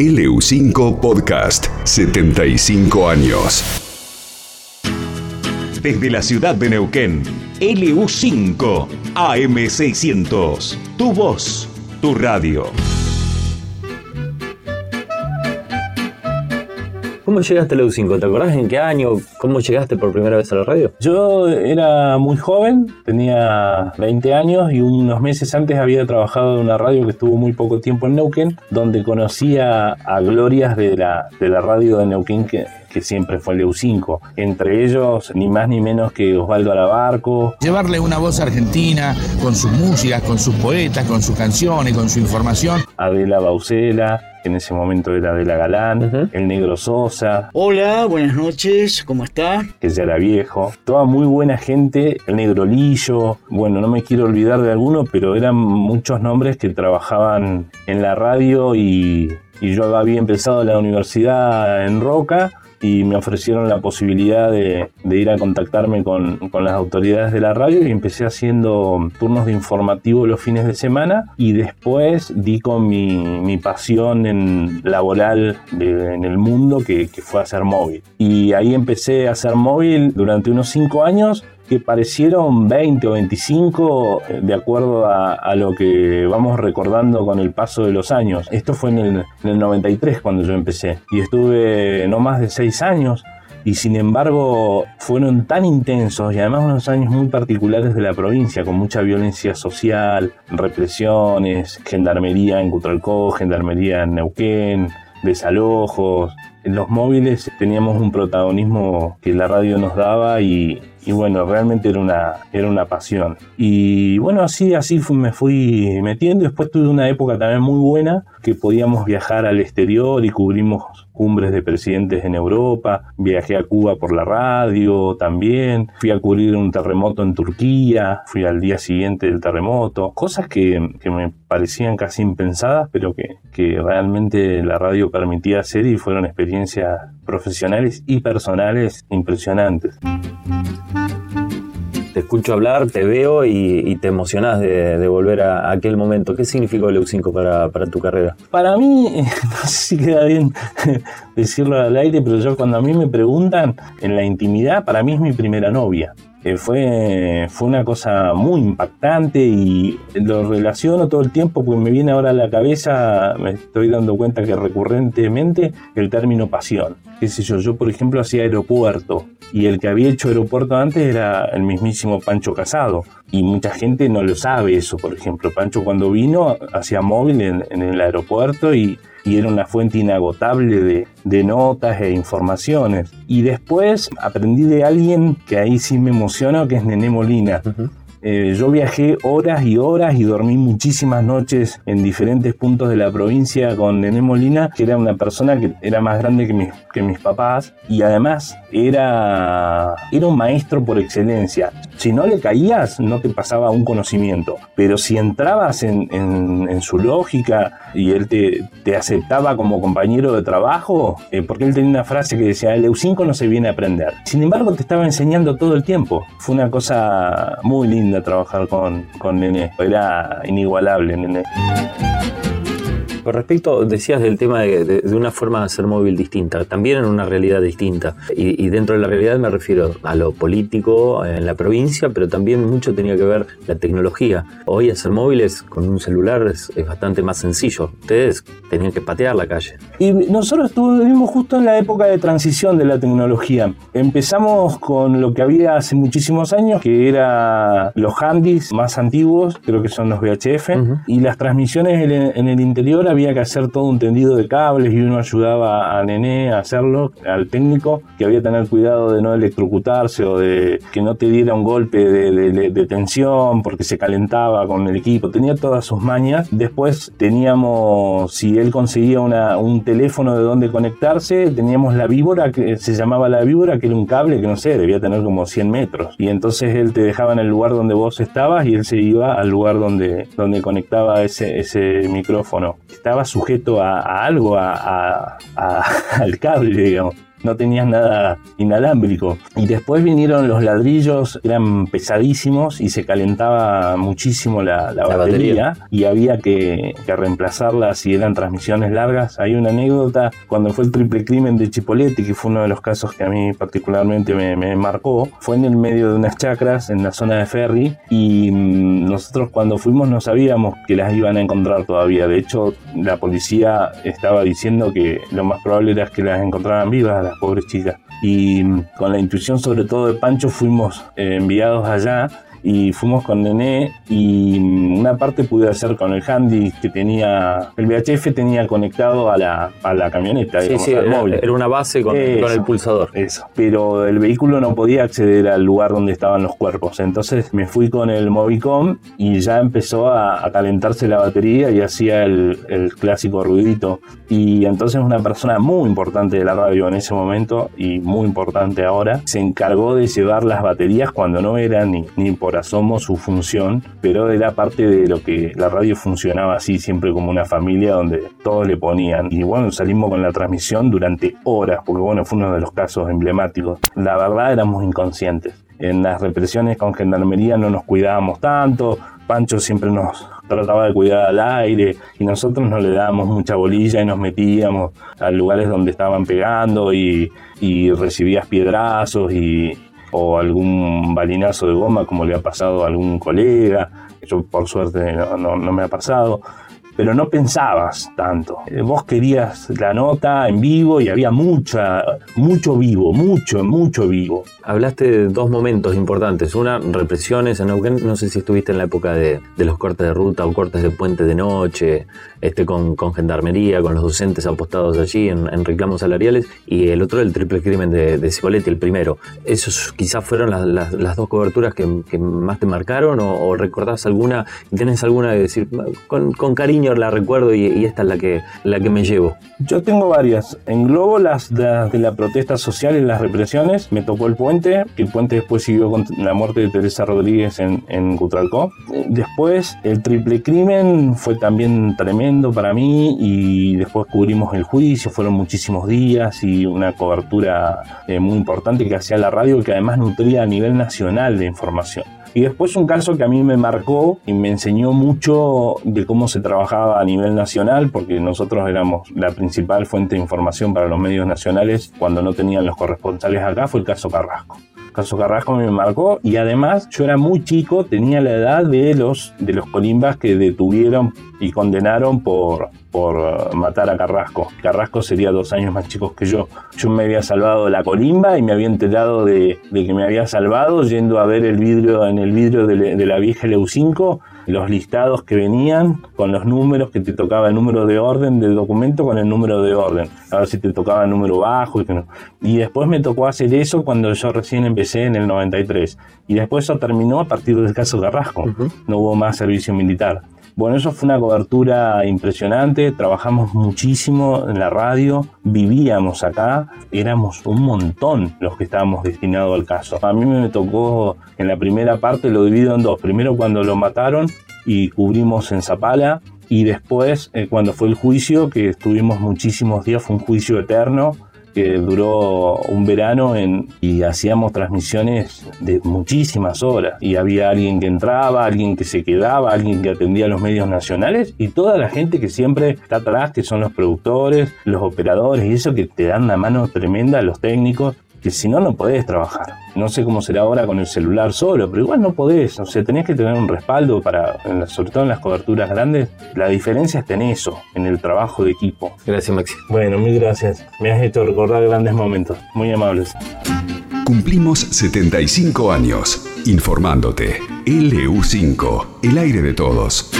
LU5 Podcast, 75 años. Desde la ciudad de Neuquén, LU5 AM600. Tu voz, tu radio. ¿Cómo llegaste a la U5? ¿Te acordás en qué año? ¿Cómo llegaste por primera vez a la radio? Yo era muy joven, tenía 20 años y unos meses antes había trabajado en una radio que estuvo muy poco tiempo en Neuquén, donde conocía a glorias de la, de la radio de Neuquén que, que siempre fue el EU5. Entre ellos, ni más ni menos que Osvaldo Alabarco. Llevarle una voz argentina con sus músicas, con sus poetas, con sus canciones, con su información. Adela Bausela, que en ese momento era Adela Galán, el Negro Sosa. Hola, buenas noches, ¿cómo está? Que ya era viejo. Toda muy buena gente, el Negro Lillo. Bueno, no me quiero olvidar de alguno, pero eran muchos nombres que trabajaban en la radio y, y yo había empezado la universidad en Roca y me ofrecieron la posibilidad de, ir a contactarme con, las autoridades de la radio y empecé haciendo turnos de informativo los fines de semana y después di con mi, pasión en laboral en el mundo que, que fue hacer móvil. Y ahí empecé a hacer móvil durante unos cinco años que parecieron 20 o 25 eh, de acuerdo a, lo que vamos recordando con el paso de los años. Esto fue en el, 93 cuando yo empecé y estuve no más de 6 años y sin embargo fueron tan intensos y además unos años muy particulares de la provincia, con mucha violencia social, represiones, gendarmería en Cutralcó, gendarmería en Neuquén, desalojos. En los móviles teníamos un protagonismo que la radio nos daba y, y bueno, realmente era una, era una pasión. Y bueno, así, así me fui metiendo. Después tuve una época también muy buena que podíamos viajar al exterior y cubrimos cumbres de presidentes en Europa. Viajé a Cuba por la radio también. Fui a cubrir un terremoto en Turquía. Fui al día siguiente del terremoto. Cosas que, que me parecían casi impensadas, pero que, que realmente la radio permitía hacer y fueron experiencias profesionales y personales impresionantes te escucho hablar, te veo y, te emocionás de, volver a, aquel momento. ¿Qué significó el EU5 para, para, tu carrera? Para mí, no sé si queda bien decirlo al aire, pero yo cuando a mí me preguntan en la intimidad, para mí es mi primera novia. Eh, fue, fue una cosa muy impactante y lo relaciono todo el tiempo porque me viene ahora a la cabeza, me estoy dando cuenta que recurrentemente el término pasión. Qué sé yo, yo por ejemplo hacía aeropuerto y el que había hecho aeropuerto antes era el mismísimo Pancho Casado y mucha gente no lo sabe eso, por ejemplo. Pancho cuando vino hacía móvil en el aeropuerto y y era una fuente inagotable de, notas e informaciones. Y después aprendí de alguien que ahí sí me emocionó, que es Nené Molina. Eh, yo viajé horas y horas y dormí muchísimas noches en diferentes puntos de la provincia con Nené Molina, que era una persona que era más grande que que mis papás y además era, era un maestro por excelencia. Si no le caías, no te pasaba un conocimiento, pero si entrabas en, su lógica y él te, te, aceptaba como compañero de trabajo, eh, porque él tenía una frase que decía, el EU5 no se viene a aprender. Sin embargo, te estaba enseñando todo el tiempo. Fue una cosa muy linda trabajar con Nene. Era inigualable, Nene. Con respecto, decías del tema de, una forma de hacer móvil distinta, también en una realidad distinta. Y, dentro de la realidad me refiero a lo político en la provincia, pero también mucho tenía que ver la tecnología. Hoy hacer móviles con un celular es, bastante más sencillo. Ustedes tenían que patear la calle. Y nosotros estuvimos justo en la época de transición de la tecnología. Empezamos con lo que había hace muchísimos años, que era los handys más antiguos, creo que son los VHF, y las transmisiones en el interior había que hacer todo un tendido de cables y uno ayudaba a Nené a hacerlo, al técnico, que había que tener cuidado de no electrocutarse o de que no te diera un golpe de, tensión porque se calentaba con el equipo. Tenía todas sus mañas. Después teníamos, si él conseguía una, un teléfono de donde conectarse, teníamos la víbora, que se llamaba la víbora, que era un cable que no sé, debía tener como 100 metros. Y entonces él te dejaba en el lugar donde vos estabas y él se iba al lugar donde, donde conectaba ese, ese micrófono estaba sujeto a, algo, a, al cable, digamos. No tenías nada inalámbrico. Y después vinieron los ladrillos, eran pesadísimos y se calentaba muchísimo la, batería, y había que, reemplazarla si eran transmisiones largas. Hay una anécdota cuando fue el triple crimen de Chipoletti, que fue uno de los casos que a mí particularmente me, me marcó, fue en el medio de unas chacras en la zona de Ferry y mm, nosotros cuando fuimos no sabíamos que las iban a encontrar todavía. De hecho, la policía estaba diciendo que lo más probable era que las encontraran vivas, las pobres chicas. Y mm, con la intuición sobre todo de Pancho fuimos eh, enviados allá y fuimos con Nené y una parte pude hacer con el handy que tenía, el VHF tenía conectado a la, a la camioneta, sí, sí, era, móvil. Era una base con, el pulsador. Eso, pero el vehículo no podía acceder al lugar donde estaban los cuerpos, entonces me fui con el Movicom y ya empezó a, calentarse la batería y hacía el, el clásico ruidito. Y entonces una persona muy importante de la radio en ese momento y muy importante ahora se encargó de llevar las baterías cuando no eran ni, ni por asomo su función, pero era parte de lo que la radio funcionaba así, siempre como una familia donde todos le ponían. Y bueno, salimos con la transmisión durante horas, porque bueno, fue uno de los casos emblemáticos. La verdad éramos inconscientes. En las represiones con gendarmería no nos cuidábamos tanto, Pancho siempre nos trataba de cuidar al aire y nosotros no le dábamos mucha bolilla y nos metíamos a lugares donde estaban pegando y recibías piedrazos y, o algún balinazo de goma como le ha pasado a algún colega. Yo por suerte no, me ha pasado pero no pensabas tanto. Eh, vos querías la nota en vivo y había mucha, mucho vivo, mucho, mucho vivo. Hablaste de dos momentos importantes. Una, represiones en Neuquén. No sé si estuviste en la época de, los cortes de ruta o cortes de puente de noche, este, con, con gendarmería, con los docentes apostados allí en, reclamos salariales. Y el otro, el triple crimen de, de el primero. Esos quizás fueron las, dos coberturas que, más te marcaron o, recordás alguna, tenés alguna de decir, con, cariño la recuerdo y, esta es la que, la que me llevo. Yo tengo varias. Englobo las de, de la protesta social y las represiones. Me tocó el puente que el puente después siguió con la muerte de Teresa Rodríguez en, en Cutralcó. Después, el triple crimen fue también tremendo para mí y después cubrimos el juicio, fueron muchísimos días y una cobertura eh, muy importante que hacía la radio que además nutría a nivel nacional de información. Y después un caso que a mí me marcó y me enseñó mucho de cómo se trabajaba a nivel nacional, porque nosotros éramos la principal fuente de información para los medios nacionales cuando no tenían los corresponsales acá, fue el caso Carrasco. El caso Carrasco me marcó y además yo era muy chico, tenía la edad de los, de los colimbas que detuvieron y condenaron por, por matar a Carrasco. Carrasco sería dos años más chico que yo. Yo me había salvado de la colimba y me había enterado de, que me había salvado yendo a ver el vidrio en el vidrio de, la vieja LEU5 los listados que venían con los números que te tocaba el número de orden del documento con el número de orden. A ver si te tocaba el número bajo y que no. Y después me tocó hacer eso cuando yo recién empecé en el 93. Y después eso terminó a partir del caso Carrasco. No hubo más servicio militar. Bueno, eso fue una cobertura impresionante, trabajamos muchísimo en la radio, vivíamos acá, éramos un montón los que estábamos destinados al caso. A mí me tocó en la primera parte, lo divido en dos, primero cuando lo mataron y cubrimos en Zapala y después eh, cuando fue el juicio, que estuvimos muchísimos días, fue un juicio eterno que duró un verano en, y hacíamos transmisiones de muchísimas horas. Y había alguien que entraba, alguien que se quedaba, alguien que atendía a los medios nacionales y toda la gente que siempre está atrás, que son los productores, los operadores y eso que te dan la mano tremenda los técnicos que si no, no podés trabajar. No sé cómo será ahora con el celular solo, pero igual no podés. O sea, tenés que tener un respaldo para, sobre todo en las coberturas grandes. La diferencia está en eso, en el trabajo de equipo. Gracias, Maxi. Bueno, mil gracias. Me has hecho recordar grandes momentos. Muy amables. Cumplimos 75 años informándote. LU5, el aire de todos.